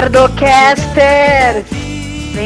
Fala, merdocaster! Vem,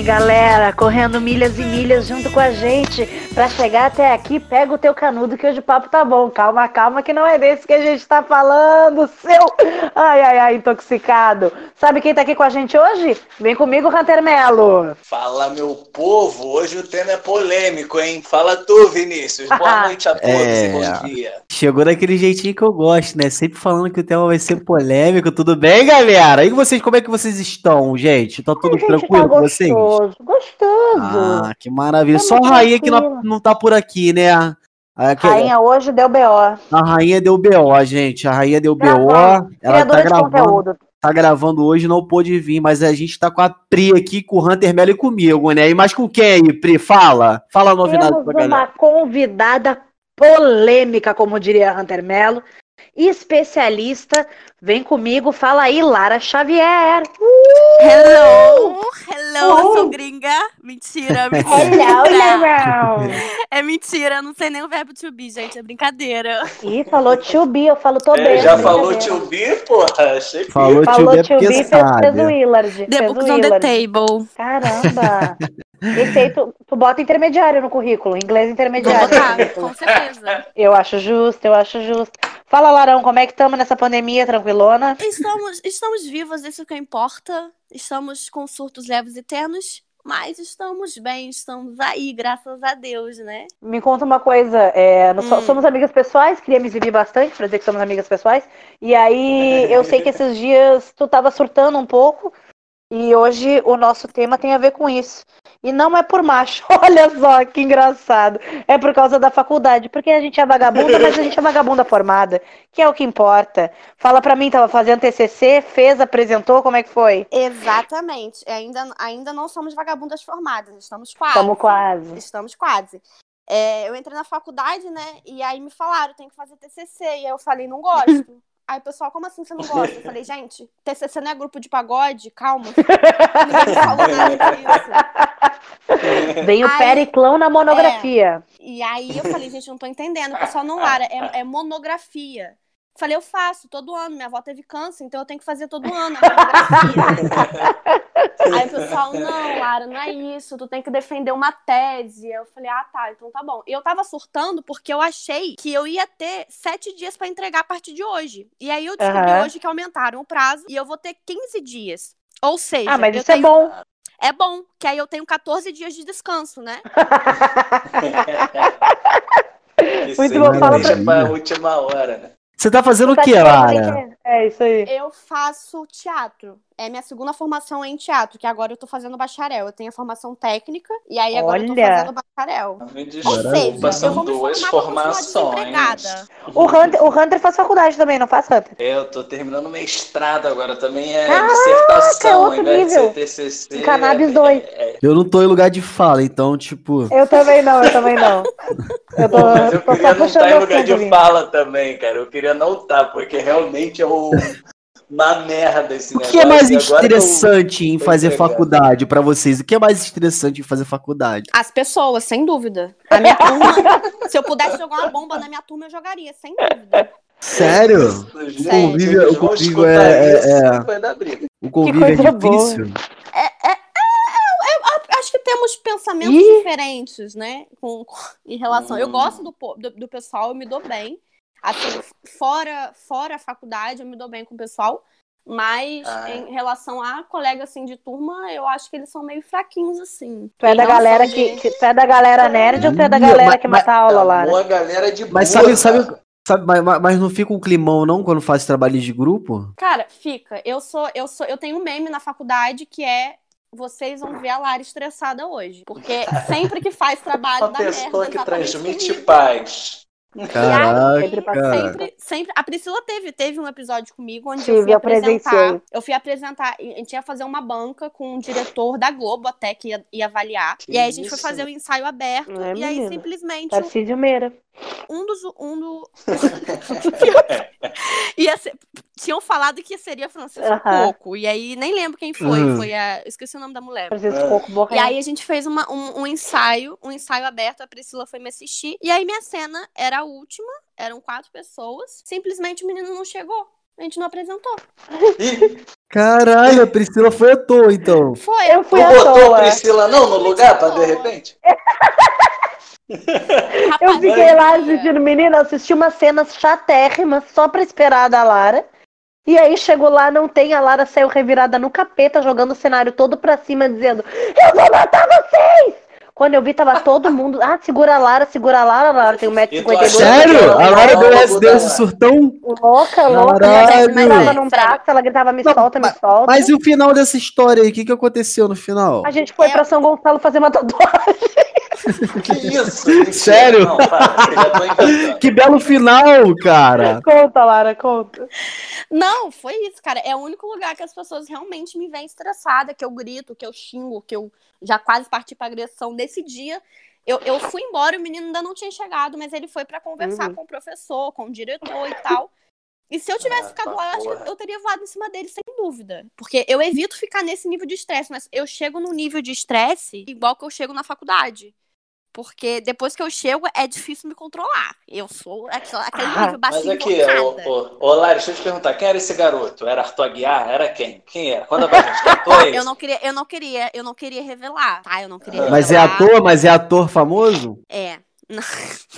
galera, correndo milhas e milhas junto com a gente pra chegar até aqui. Pega o teu canudo que hoje o papo tá bom. Calma, calma, que não é desse que a gente tá falando, seu. Ai, ai, ai, intoxicado. Sabe quem tá aqui com a gente hoje? Vem comigo, Hunter Melo. Fala, meu povo. Hoje o tema é polêmico, hein? Fala tu, Vinícius. Boa noite a todos É. e bom dia. Chegou daquele jeitinho que eu gosto, né? Sempre falando que o tema vai ser polêmico. Tudo bem, galera? E vocês, como é que vocês estão, gente? Tá tudo gente tranquilo tá com vocês? Gostoso, gostoso. Ah, que maravilha. Tamo Só a rainha que não, não tá por aqui, né? A, Rainha hoje deu B.O. a rainha deu BO, gente. A rainha deu BO. Ela Criadora tá gravando, tá gravando hoje, não pôde vir, mas a gente tá com a Pri aqui, com o Hunter Mello e comigo, né? E mais com quem aí, Pri? Fala. Fala a novidade Temos pra galera. uma convidada polêmica, como diria Hunter Melo, especialista. Vem comigo, fala aí, Lara Xavier. Hello! Hello, eu Uh! sou gringa. Mentira, mentira. Hello, Lara. É mentira, não sei nem o verbo to be, gente, é brincadeira. Ih, falou tio B, eu falo tô É, bem. já falou tio B, porra? Achei que... Falou Falou B tio porque B, fez, fez o. Willard. The fez books on the table. Caramba! Esse aí tu, tu bota intermediário no currículo, inglês Vou intermediário. no botar, com certeza. Eu acho justo, eu acho justo. Fala, Larão, como é que estamos nessa pandemia, tranquilona? Estamos, estamos vivos, isso que importa. Estamos com surtos leves e tenos, mas estamos bem, estamos aí, graças a Deus, né? Me conta uma coisa, é, Hum. somos amigas pessoais, queria me exibir bastante pra dizer que somos amigas pessoais. E aí, eu sei que esses dias tu tava surtando um pouco, e hoje o nosso tema tem a ver com isso. E não é por macho, olha só que engraçado. É por causa da faculdade, porque a gente é vagabunda, mas a gente é vagabunda formada, que é o que importa. Fala pra mim, tava fazendo TCC, fez, apresentou, como é que foi? Exatamente. Ainda, ainda não somos vagabundas formadas, estamos quase. Estamos quase. Estamos quase. É, eu entrei na faculdade, né? E aí me falaram, tem que fazer TCC. E aí eu falei, não gosto. Aí o pessoal, como assim você não gosta? Eu falei, gente, TCC não é grupo de pagode? Calma. Ninguém me falou nada disso. Vem o Ai, periclão na monografia. E aí eu falei, gente, não tô entendendo. O pessoal, não, Lara, é, é monografia. Falei, eu faço todo ano. Minha avó teve câncer, então eu tenho que fazer todo ano. Aí o pessoal, não, Lara, não é isso. Tu tem que defender uma tese. Eu falei, ah, tá, então tá bom. E eu tava surtando porque eu achei que eu ia ter sete dias pra entregar a partir de hoje. E aí eu descobri Aham. hoje que aumentaram o prazo e eu vou ter 15 dias. Ou seja, Ah, mas eu isso é tenho- bom. é bom, que aí eu tenho 14 dias de descanso, né? Muito bom, fala deixa pra- pra última hora, né? Você tá fazendo o Tá que, de Lara? quê? É isso aí. Eu faço teatro. É minha segunda formação em teatro, que agora eu tô fazendo bacharel. Eu tenho a formação técnica e aí agora eu tô Olha. fazendo bacharel. Ou seja, são eu vou me duas formações. O Hunter, o Hunter faz faculdade também, não faz, Hunter? É, eu tô terminando mestrado agora, também é Caraca, dissertação, é outro nível. de ser TCC. Cannabis é- dois. é- Eu não tô em lugar de fala, então, tipo. Eu também não, eu também não. Eu tô, mas eu tô queria só não estar em o lugar de fala também, cara. Eu queria não estar, porque realmente é um- uma merda esse O negócio. que é mais eu- interessante em fazer faculdade pra vocês? O que é mais estressante em fazer faculdade? As pessoas, sem dúvida. A minha turma, se eu pudesse jogar uma bomba na minha turma, eu jogaria, sem dúvida. Sério? Sério. Convívio- o convívio é- é- é. Vai dar briga. O convívio é difícil? É, é, é, eu acho que temos pensamentos Ih. diferentes, né? Com, com- em relação. Eu Hum. gosto do, do, do pessoal, eu me dou bem. Assim, fora, fora a faculdade, eu me dou bem com o pessoal. Mas Ah. em relação a colega assim de turma, eu acho que eles são meio fraquinhos, assim. Tu é da não galera que, que- tu é da galera nerd ou tu é da galera mas- que mata a aula, Lara? Uma galera de Mas boa, sabe, sabe, cara. sabe mas, mas- mas não fica um climão, não, quando faz trabalho de grupo? Cara, fica. Eu sou, eu sou, eu tenho um meme na faculdade que é vocês vão ver a Lara estressada hoje. Porque sempre que faz trabalho Uma da merda, pessoa que exatamente transmite comigo. paz. Sempre Caraca. Sempre, sempre. A Priscila teve, teve um episódio comigo onde Tive, eu fui eu apresentar. Eu fui apresentar. A gente ia fazer uma banca com um diretor da Globo até que ia, ia avaliar. Que e aí a gente foi fazer o ensaio aberto. É, e aí menina. simplesmente Tarcísio Meira. Um dos. Um do... ia ser- Tinham falado que seria Francisco Aham. Coco. E aí nem lembro quem foi. Uhum. Foi a. Esqueci o nome da mulher. Francisco. Coco E Borré. aí a gente fez uma- um, um ensaio, um ensaio aberto, a Priscila foi me assistir. E aí minha cena era a última, eram quatro pessoas. Simplesmente o menino não chegou. A gente não apresentou. Caralho, a Priscila foi à toa, então. Foi. Eu fui não à botou toa. a Priscila não no lugar pra de repente? Eu fiquei lá olha, assistindo, menina, assisti umas cenas chatérrimas só pra esperar a da Lara. E aí chegou lá, não tem, a Lara saiu revirada no capeta, jogando o cenário todo pra cima, dizendo: Eu vou matar vocês! Quando eu vi, tava todo mundo. Ah, segura a Lara, segura a Lara, a Lara tem E tu 1,52m. achando Sério? A Lara deu esse, da deu esse Lara. surtão? Louca, louca. Caralho. Ela num braço, ela gritava: Me Não, solta, me solta. Mas e o final dessa história aí? O que, que aconteceu no final? A gente foi É. pra São Gonçalo fazer uma tatuagem. Que isso? Mentira. Sério? Não, para. Que belo final, cara! Conta, Lara, conta. Não, foi isso, cara. É o único lugar que as pessoas realmente me veem estressada, que eu grito, que eu xingo, que eu já quase parti pra agressão. Nesse dia, eu, eu fui embora, o menino ainda não tinha chegado, mas ele foi pra conversar Uhum. com o professor, com o diretor e tal. E se eu tivesse Ah, ficado tá lá, eu, acho que eu teria voado em cima dele, sem dúvida. Porque eu evito ficar nesse nível de estresse, mas eu chego no nível de estresse igual que eu chego na faculdade. Porque depois que eu chego, é difícil me controlar. Eu sou aquela, aquele Ah, nível Mas aqui, ô, ô, ô, Lari, deixa eu te perguntar, quem era esse garoto? Era Arthur Aguiar? Era quem? Quem era? Conta pra gente, que ator é esse? Eu não queria, eu não queria, eu não queria revelar, tá? Eu não queria Ah. Mas é ator, mas é ator famoso? É. Não,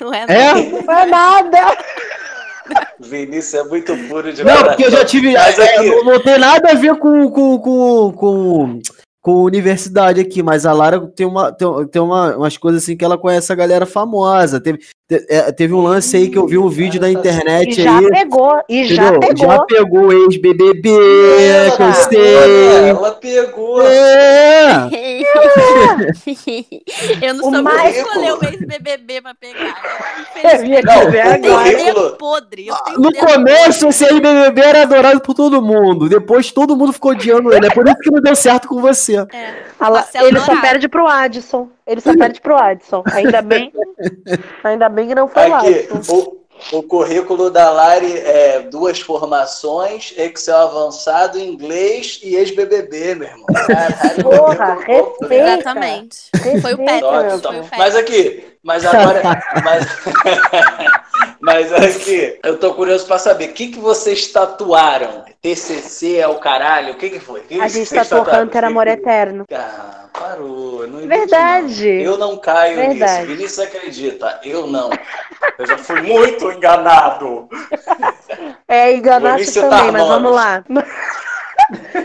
não é. É? não. Não é nada. Vinícius é muito puro de Não, porque eu já tive. Mas é, aqui- não, não tem nada a ver com, com, com, com, com universidade aqui, mas a Lara tem, uma, tem, tem uma, umas coisas assim que ela conhece a galera famosa. Teve, te- teve um lance aí que eu vi um vídeo na E internet já aí. pegou, e já Entendeu? pegou. Já pegou o ex-BBB, Ela que eu pegou, sei. né? Ela pegou. É. eu não O soube mais- escolher o ex-BBB pra pegar. Eu ia Não, É podre. Eu No começo, esse ex-BBB era adorado por todo mundo. Depois todo mundo ficou odiando ele. É por isso que não deu certo com você. É. A La- Marcelo Ele só perde pro Adson. Ele só perde pro Adson. Ainda bem. Ainda bem que não foi lá. Aqui, o, o currículo da Lari é duas formações, Excel avançado, inglês e ex-BBB, meu irmão. Caralho, Porra, respeita. Exatamente. Foi o Respeita. Foi o Petro. Mas aqui, mas agora. mas, mas aqui, eu tô curioso pra saber, o que, que vocês tatuaram? TCC é o caralho? O que, que foi? Que A que gente tatuou? Hunter Amor Eterno. Ah, parou. eu Não Verdade. não. Eu não caio Verdade. nisso. Vinícius acredita. Eu não. Eu já fui muito enganado. É, enganaste Vinícius também, mas Tarnones. vamos lá.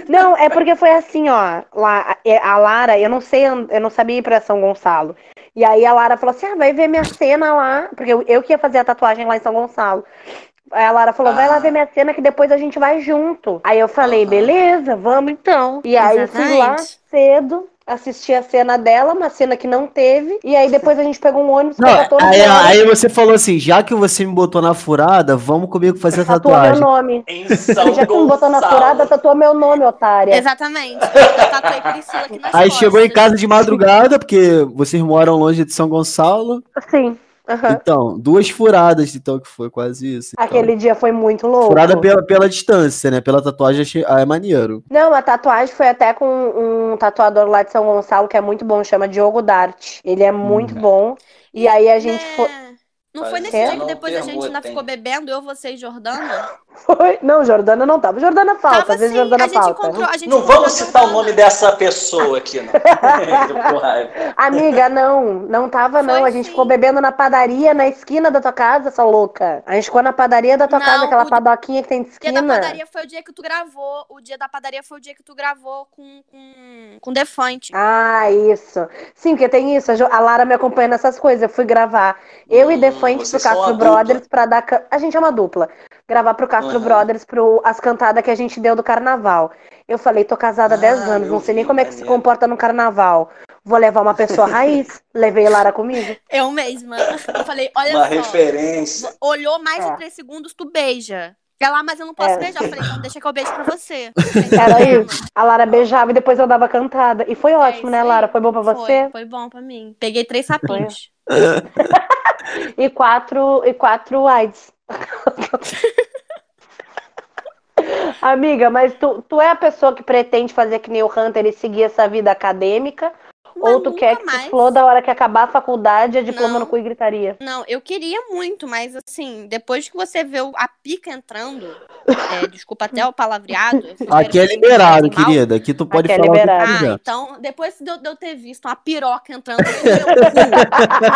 Não, é porque foi assim, ó. Lá, é, a Lara, eu não sei, eu não sabia ir pra São Gonçalo. E aí a Lara falou assim: ah, vai ver minha cena lá. Porque eu, eu que ia fazer a tatuagem lá em São Gonçalo. Aí a Lara falou: vai lá Ah. ver minha cena que depois a gente vai junto. Aí eu falei: beleza, vamos então. E aí eu fui lá Exatamente. cedo. Assisti a cena dela, uma cena que não teve. E aí depois a gente pegou um ônibus Não, pra tatuou aí, aí você falou assim: já que você me botou na furada, vamos comigo fazer a Tatuou meu tatuagem. nome. Já que me botou na furada, tatuou meu nome, otária. Exatamente. Eu tatuei Priscila aqui nas Aí costas. chegou em casa de madrugada, porque vocês moram longe de São Gonçalo. Sim. Aham. Então, duas furadas, então, que foi quase isso. Então, Aquele dia foi muito louco. Furada pela, pela distância, né? Pela tatuagem achei- ah, é maneiro. Não, a tatuagem foi até com um tatuador lá de São Gonçalo que é muito bom, chama Diogo Dart. Ele é muito bom. E aí a gente Né? foi. Não foi nesse É? dia que depois a gente ainda permutem. ficou bebendo, eu, você e Jordana? foi- Não, Jordana não tava. Jordana falta, Tava às vezes sim, Jordana a gente falta. encontrou, a gente Não encontrou vamos citar o Jordana. nome dessa pessoa aqui, não. Amiga, não, não tava não. Foi a gente sim. ficou bebendo na padaria na esquina da tua casa, essa louca. A gente ficou na padaria da tua Não, casa, aquela o- padoquinha que tem de O dia esquina. da padaria foi o dia que tu gravou. O dia da padaria foi o dia que tu gravou com, com, com Defante. Ah, isso. Sim, porque tem isso. A Lara me acompanha nessas coisas. Eu fui gravar eu e Hum, Defante pro vocês são Castro uma. Brothers pra dar. A gente é uma dupla. Gravar pro Castro Uhum. Brothers pro as cantadas que a gente deu do carnaval. Eu falei, tô casada há 10 Ah, anos, eu não sei nem como é que se comporta no carnaval. Vou levar uma pessoa raiz. Levei Lara comigo. Eu mesma. Eu falei, olha Uma só. referência. Olhou mais É. de três segundos, tu beija. Ela, mas eu não posso É. beijar. Eu falei, então deixa que eu beijo pra você. Era isso. A Lara beijava e depois eu dava cantada. E foi ótimo, É né, Lara? Foi bom pra Foi, você? Foi bom pra mim. Peguei três sapinhos. E quatro, e quatro AIDS. Amiga, mas tu, tu é a pessoa que pretende fazer que nem o Hunter e seguir essa vida acadêmica? Ou tu quer que mais. exploda a hora que acabar a faculdade, a diploma Não. no cu e gritaria. Não, eu queria muito, mas assim, depois que você vê o- a pica entrando, é, desculpa até o palavreado. Aqui é que liberado, mal. querida. Aqui tu pode Aqui é falar o que tu liberado. Ah, então, depois de eu, de eu ter visto uma piroca entrando no meu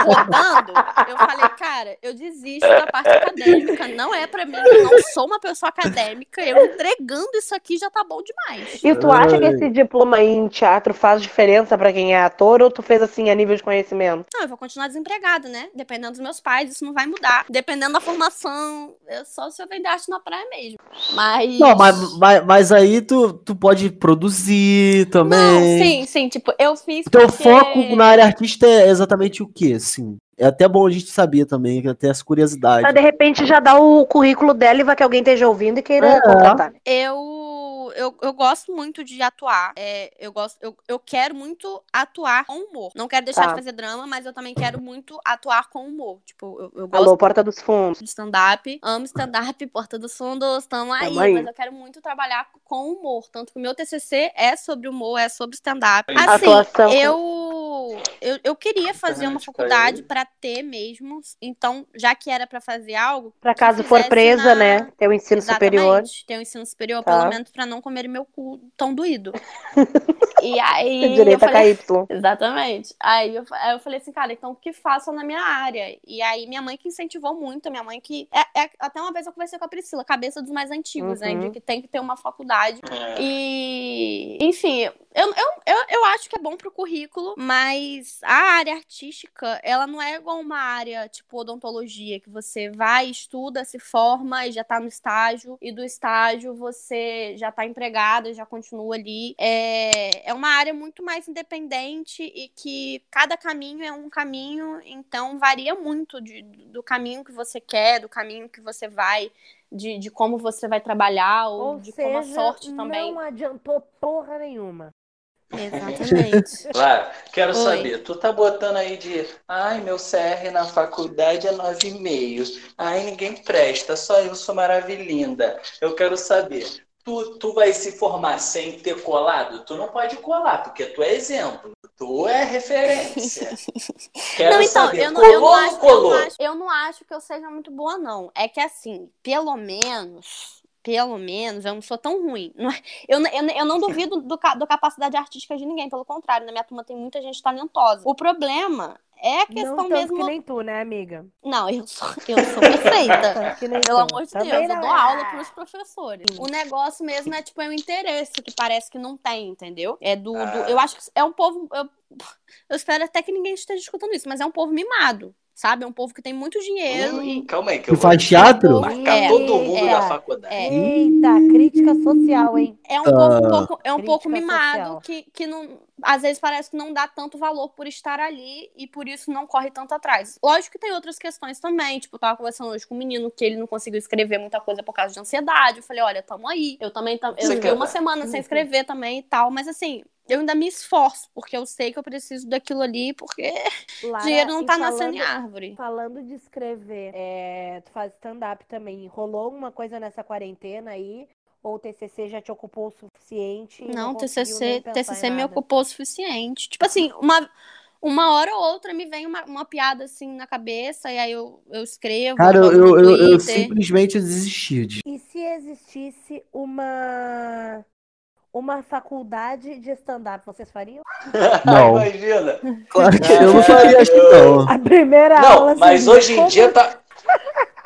cu, rodando, eu falei, cara, eu desisto da parte acadêmica. Não é pra mim, eu não sou uma pessoa acadêmica. Eu entregando isso aqui já tá bom demais. E tu acha que esse diploma aí em teatro faz diferença pra quem é ator ou tu fez assim a nível de conhecimento? Não, eu vou continuar desempregada, né? Dependendo dos meus pais, isso não vai mudar. Dependendo da formação, é só se eu vender arte na praia mesmo. Mas. Não, mas, mas, mas aí tu, tu pode produzir também. Não, sim, sim. Tipo, eu fiz. O teu porque- foco na área artista é exatamente o quê, assim? É até bom a gente saber também, que até essa curiosidade. Pra de repente já dar o currículo dela e vai que alguém esteja ouvindo e queira É. contratar. Eu, eu, eu gosto muito de atuar. É, eu, gosto, eu, eu quero muito atuar com humor. Não quero deixar Tá. de fazer drama, mas eu também quero muito atuar com humor. Tipo, eu, eu gosto Alô, Porta dos Fundos. stand-up, amo stand-up, Porta dos Fundos, tamo aí, aí. mas eu quero muito trabalhar com humor. Tanto que o meu TCC é sobre humor, é sobre stand-up. Assim, Atuação. eu, eu, eu queria fazer uma faculdade pra ter mesmo, então, já que era pra fazer algo, Pra que caso for presa, na- né? Ter o ensino superior. Exatamente, ter um ensino superior, Tá. pelo menos pra não comer meu cu tão doído. e aí. Eu direito falei, KY. Exatamente. Aí eu, aí eu falei assim, cara, então o que faço na minha área? E aí minha mãe que incentivou muito, minha mãe que. É, é- até uma vez eu conversei com a Priscila, cabeça dos mais antigos, né? Uhum. De que tem que ter uma faculdade. É. E. Enfim, eu, eu, eu, eu acho que é bom pro currículo, mas a área artística, ela não é igual uma área tipo odontologia, que você vai, estuda, se forma e já tá no estágio, e do estágio você já tá empregado, já continua ali. É, é uma área muito mais independente e que cada caminho é um caminho, então varia muito de- do caminho que você quer, do caminho que você vai. De, de como você vai trabalhar ou, Ou de seja, como a sorte também. não adiantou porra nenhuma. Exatamente. Claro, quero Oi. saber, tu tá botando aí de ai, meu CR na faculdade é 9,5. Ai, ninguém presta, só eu sou maravilhinda. Eu quero saber, tu, tu vai se formar sem ter colado? Tu não pode colar, porque tu é exemplo, tu é referência. Quero não, então, saber, eu não, eu, não acho, eu, não acho, eu não acho que eu seja muito boa, não. É que assim, pelo menos, pelo menos, eu não sou tão ruim. É- Eu, eu, eu não duvido do, ca- da capacidade artística de ninguém, pelo contrário, na minha turma tem muita gente talentosa. O problema é a questão não tanto mesmo. que nem tu, né, amiga? Não, eu sou, eu sou perfeita. Pelo tu. amor de Também Deus, eu não dou é. aula pros professores. O negócio mesmo é, tipo, é o interesse, que parece que não tem, entendeu? É do. do- Ah. eu acho que é um povo. Eu, eu espero até que ninguém esteja escutando isso, mas é um povo mimado, sabe? É um povo que tem muito dinheiro Hum, e. calma aí, que Que eu vou faz teatro? marcar É, todo mundo é, da faculdade. É, Eita, crítica social, hein? é um povo um pouco, é um pouco mimado social. que, que não. Às vezes parece que não dá tanto valor por estar ali e por isso não corre tanto atrás. Lógico que tem outras questões também. Tipo, eu tava conversando hoje com um menino que ele não conseguiu escrever muita coisa por causa de ansiedade. Eu falei, olha, tamo aí. Eu também tam- eu fiquei uma semana sem escrever também e tal. Mas assim, eu ainda me esforço, porque eu sei que eu preciso daquilo ali, porque Lara, dinheiro não e tá nascendo em falando- árvore. Falando de escrever, é, tu faz stand-up também. Rolou alguma coisa nessa quarentena aí? Ou o TCC já te ocupou o suficiente? Não, conseguiu TCC, TCC me ocupou o suficiente. Tipo assim, uma, uma hora ou outra me vem uma, uma piada assim na cabeça e aí eu, eu escrevo. Cara, eu, eu, eu, eu simplesmente desisti de. E se existisse uma uma faculdade de stand-up, vocês fariam? Não. Imagina. Claro que eu não faria, acho que não. A primeira aula. Não, mas hoje em dia tá.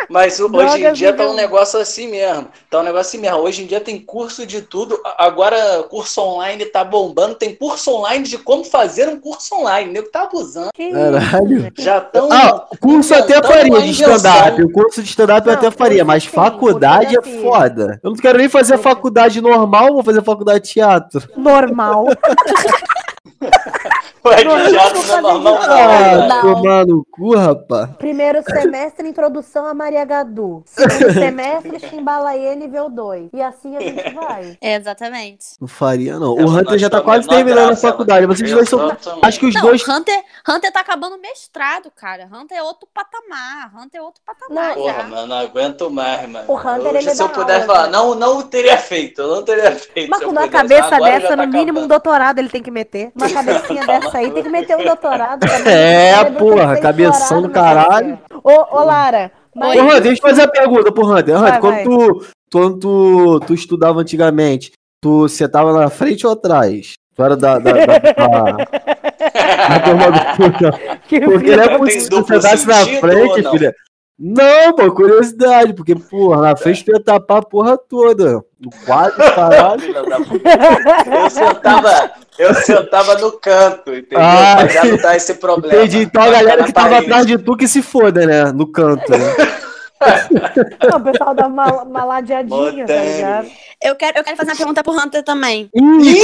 Mas o- hoje em Drogas dia tá um negócio assim mesmo. Tá um negócio assim mesmo. Hoje em dia tem curso de tudo. Agora, curso online tá bombando. Tem curso online de como fazer um curso online. O nego tá abusando. Que Caralho. Já estão. Ah, curso até faria de stand-up. O curso de stand-up eu até faria, mas sim, faculdade é fiz. foda. Eu não quero nem fazer Curso. faculdade normal, vou fazer faculdade de teatro. Normal. Não, não é normal, não. Né? Não. tomar no cu, rapaz. Primeiro semestre, introdução a Maria Gadu. Segundo semestre, Chimbalaê nível 2. E assim a gente vai. É, exatamente. Não faria, não. É, O Hunter nós já tá quase terminando a faculdade. Vocês dois são. Exatamente. Acho que os Não, dois. Hunter, Hunter tá acabando o mestrado, cara. Hunter é outro patamar. Hunter é outro patamar Não. Porra, mano, não aguento mais, mano. O Hunter, Hoje, ele se eu pudesse aula, falar, né? não, não teria feito. Eu não teria feito. Mas com uma cabeça dessa, tá no mínimo um acabando. doutorado ele tem que meter. Mas uma cabecinha dessa aí, tem que meter um doutorado. É, que porra, cabeção do caralho. Ô, ô, Lara, mas Ô, Hunter, deixa eu fazer a pergunta pro Hunter. Vai, Hunter, quando, tu, quando tu, tu estudava antigamente, tu, você tava na frente ou atrás? Tu era da, da, da, da, da turma do que Porque não é possível duplo você andasse na frente, filha. Não, pô, curiosidade, porque, porra, na frente tu ia tapar a porra toda. No quadro, caralho. Eu sentava, eu sentava no canto, entendeu? Ah, pra já não dar esse problema. Entendi. Então a galera que tava atrás de tu que se foda, né? No canto. Né? Não, o pessoal dá uma, uma ladeadinha, tá ligado? Eu quero, eu quero fazer uma pergunta pro Hunter também. Ih.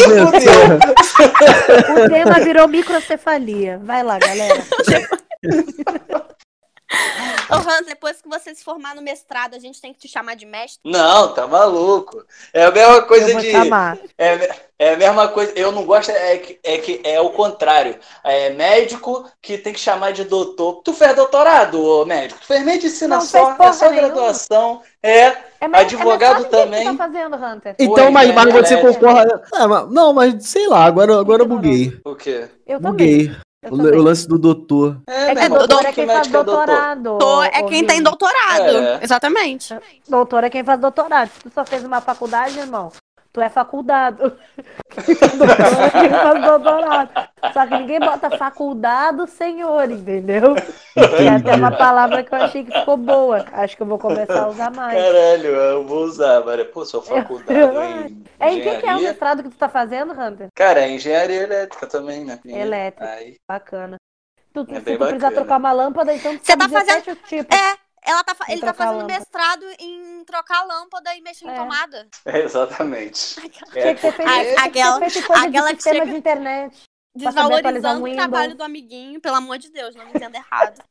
O tema virou microcefalia. Vai lá, galera. Ô, Hunter, depois que você se formar no mestrado, a gente tem que te chamar de mestre. Não, tá maluco. É a mesma Eu coisa vou de. chamar. É, é a mesma coisa. Eu não gosto, é que é, que é o contrário. É médico que tem que chamar de doutor. Tu fez doutorado, ô médico? Tu fez medicina Não só, é só nenhuma. graduação. É. É mais- Advogado é mestrado, o que também. que tá fazendo, Hunter? Então, Oi, mas, mas galera. você concorda. Ah, mas- não, mas sei lá, agora, agora eu buguei. O quê? Eu também. Buguei. Eu O, o lance do doutor. É, É doutor é que quem faz é doutor? doutorado. Ô- é quem tem doutorado. É. Exatamente. Doutor é quem faz doutorado. Se tu só fez uma faculdade, irmão, tu é faculdado. doutor quem faz doutorado. Só que ninguém bota faculdado senhor, entendeu? Que é até uma palavra que eu achei que ficou boa. Acho que eu vou começar a usar mais. Caralho, eu vou usar, Maria. Pô, sou faculdade em É em que, que é o mestrado que tu tá fazendo, Hunter? Cara, é engenharia elétrica também, né? Elétrica. Aí, Bacana. Tu, É se tu precisar trocar uma lâmpada, então tu Você tá 17 tipos. É, ela tá, Em ele tá trocar fazendo lâmpada. mestrado em trocar lâmpada e mexer em É. tomada. exatamente. Tinha que ter feito, A- tinha que ter aquela- feito coisa aquela de que sistema chega- de internet. Desvalorizando o trabalho do amiguinho, pelo amor de Deus, não me entenda errado.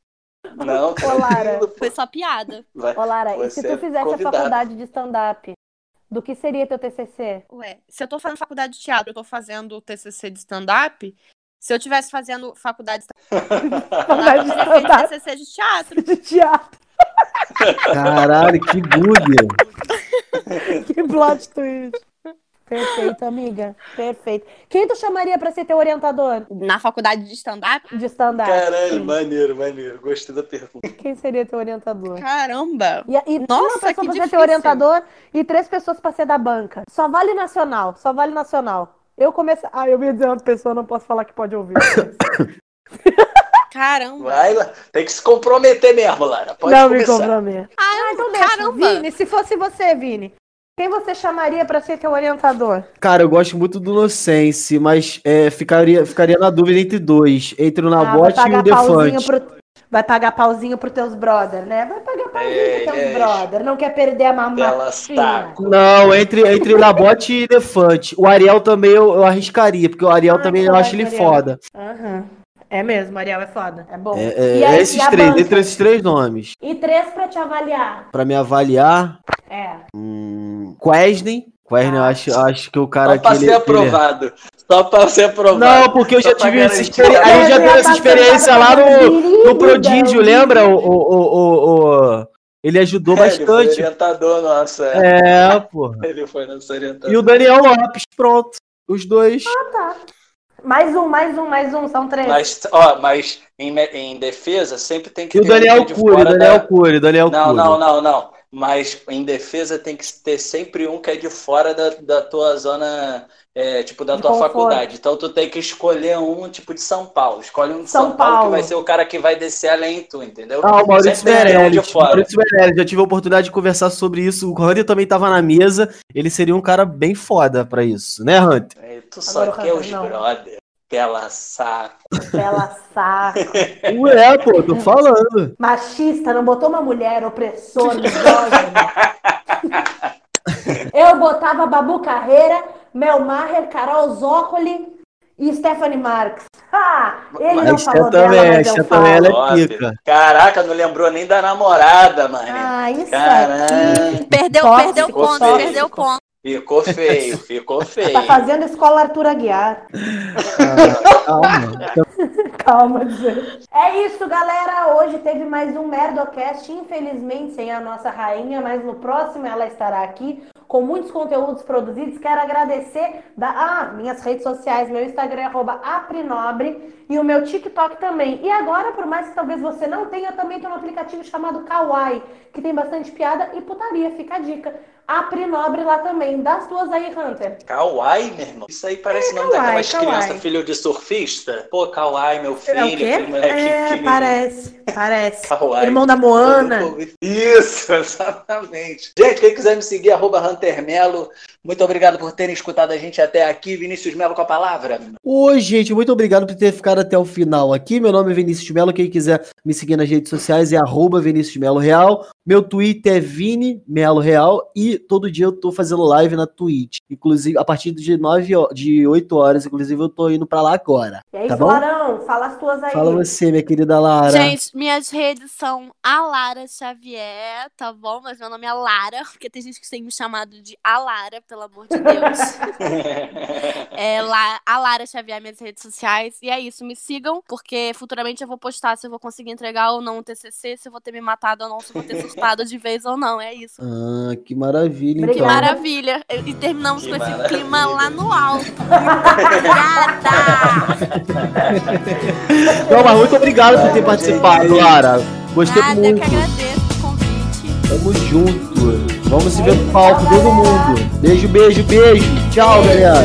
Não, Ô. Foi só piada. Vai. Ô, Lara, e se tu é fizesse convidado. a faculdade de stand-up, do que seria teu TCC? Ué, se eu tô fazendo faculdade de teatro, eu tô fazendo TCC de stand-up, se eu tivesse fazendo faculdade de Faculdade de stand-up, eu teria stand-up feito TCC de teatro. de teatro. Caralho, que bug. Que plot twist. Perfeito, amiga. Perfeito. Quem tu chamaria pra ser teu orientador Na faculdade de stand-up? de stand-up? Caralho, Sim. maneiro, maneiro. Gostei da pergunta. Quem seria teu orientador? Caramba! E, e Nossa, uma pessoa que pra ser difícil. teu orientador e três pessoas pra ser da banca. Só vale nacional, só vale nacional. Eu começo. Ah, eu ia dizer uma pessoa, não posso falar que pode ouvir. Caramba! Vai lá. Tem que se comprometer mesmo, Lara. Pode não me começar. comprometo. Ah, Ah, então deixa. caramba! Vini, se fosse você, Vini, quem você chamaria pra ser teu orientador? Cara, eu gosto muito do Inocence, mas é, ficaria, ficaria na dúvida entre dois. Entre o Ah, Nabote e pagar o Defante. pro. Vai pagar pauzinho pros teus brother, né? Vai pagar pauzinho É, pros teus é. brother. Não quer perder a saco. Não, entre, entre Nabote e Defante. O Ariel também eu, eu arriscaria, porque o Ariel Ai, também eu pode, acho ele Ariel. foda. Aham. É mesmo, Ariel é foda. É bom. É, é, E aí, esses e três, banca? entre esses três nomes. E três pra te avaliar. Pra me avaliar, É. hum, Quesney. Quesney, eu Ah. acho, acho que o cara Só pra que ele, ser ele- aprovado. Só pra ser aprovado. Não, porque eu já tive essa experiência. A gente já teve é essa experiência lá no, no Prodígio, lembra? O, o, o, o- o- Ele ajudou É, Ele foi bastante. orientador nosso. É. É, porra. Ele foi nosso orientador. E o Daniel Lopes, pronto. Os dois. Mais um, mais um, mais um. São três. Mas, ó, mas em, em defesa sempre tem que E o ter um Daniel de Cury, fora Daniel da- Cury, Daniel Não, Cury. não, não, não. Mas em defesa tem que ter sempre um que é de fora da, da tua zona, é, tipo, da De tua conforto. faculdade. Então tu tem que escolher um tipo de São Paulo. Escolhe um de São São, Paulo. Paulo. que vai ser o cara que vai descer além de tu, entendeu? Ah, o Maurício um de fora. Maurício Meirelles, já tive a oportunidade de conversar sobre isso. O Hunter também tava na mesa. Ele seria um cara bem foda pra isso, né, Hunter? É, tu só Agora o quer os não. brother. Pela saco. Bela saco. Ué, pô, tô falando. Machista, não botou uma mulher, opressor, misógino. Eu botava Babu Carreira, Mel Maher, Carol Zócoli e Stephanie Marx. Ah, ele não Mas falou você dela, também, mas eu também, falo. ela é pica. Caraca, não lembrou nem da namorada, mano. Ah, isso aqui. Perdeu, Tóxico, perdeu ponto, perdeu ponto. Ficou feio, ficou feio. Tá fazendo escola Arthur Aguiar. Calma. Calma, dizer. É isso, galera. Hoje teve mais um Merdocast. Infelizmente, sem a nossa rainha, mas no próximo ela estará aqui com muitos conteúdos produzidos. Quero agradecer da, ah, minhas redes sociais, meu Instagram é arroba aprinobre e o meu TikTok também. E agora, por mais que talvez você não tenha, eu também tenho um aplicativo chamado Kawaii, que tem bastante piada e putaria, fica a dica. Apre Nobre lá também. Das tuas aí, Hunter. Kawaii, meu irmão. Isso aí parece É, nome kawaii, daquelas kawaii. crianças, filho de surfista. Pô, Kawaii, meu filho, É o quê? É, parece, parece. Kawaii. Irmão da Moana. Isso, exatamente. Gente, quem quiser me seguir, arroba Hunter Melo. Muito obrigado por terem escutado a gente até aqui. Vinícius Melo com a palavra. Oi, gente, muito obrigado por ter ficado até o final aqui. Meu nome é Vinícius Melo. Quem quiser me seguir nas redes sociais é arroba Vinícius Melo Real. Meu Twitter é Vini Melo Real. E todo dia eu tô fazendo live na Twitch. Inclusive, a partir de 9 ho- de 8 horas, inclusive, eu tô indo pra lá agora. E aí, Tá bom? Larão, fala as tuas aí. Fala você, minha querida Lara. Gente, minhas redes são a Lara Xavier, tá bom? Mas meu nome é Lara, porque tem gente que tem me chamado de a Lara, pelo amor de Deus. é lá, a Lara Xavier, minhas redes sociais. E é isso, me sigam, porque futuramente eu vou postar se eu vou conseguir entregar ou não o TCC, se eu vou ter me matado ou não, se eu vou ter surtado de vez ou não. É isso. Ah, que maravilha, Que então. Obrigada. maravilha. E terminamos Que com esse maravilha. clima lá no alto. Obrigada! Não, mas muito obrigado por ter participado, Lara. Gostei Nada, eu muito. que agradeço o convite. Tamo junto. Vamos se ver no palco, todo mundo. Beijo, beijo, beijo. Tchau, galera.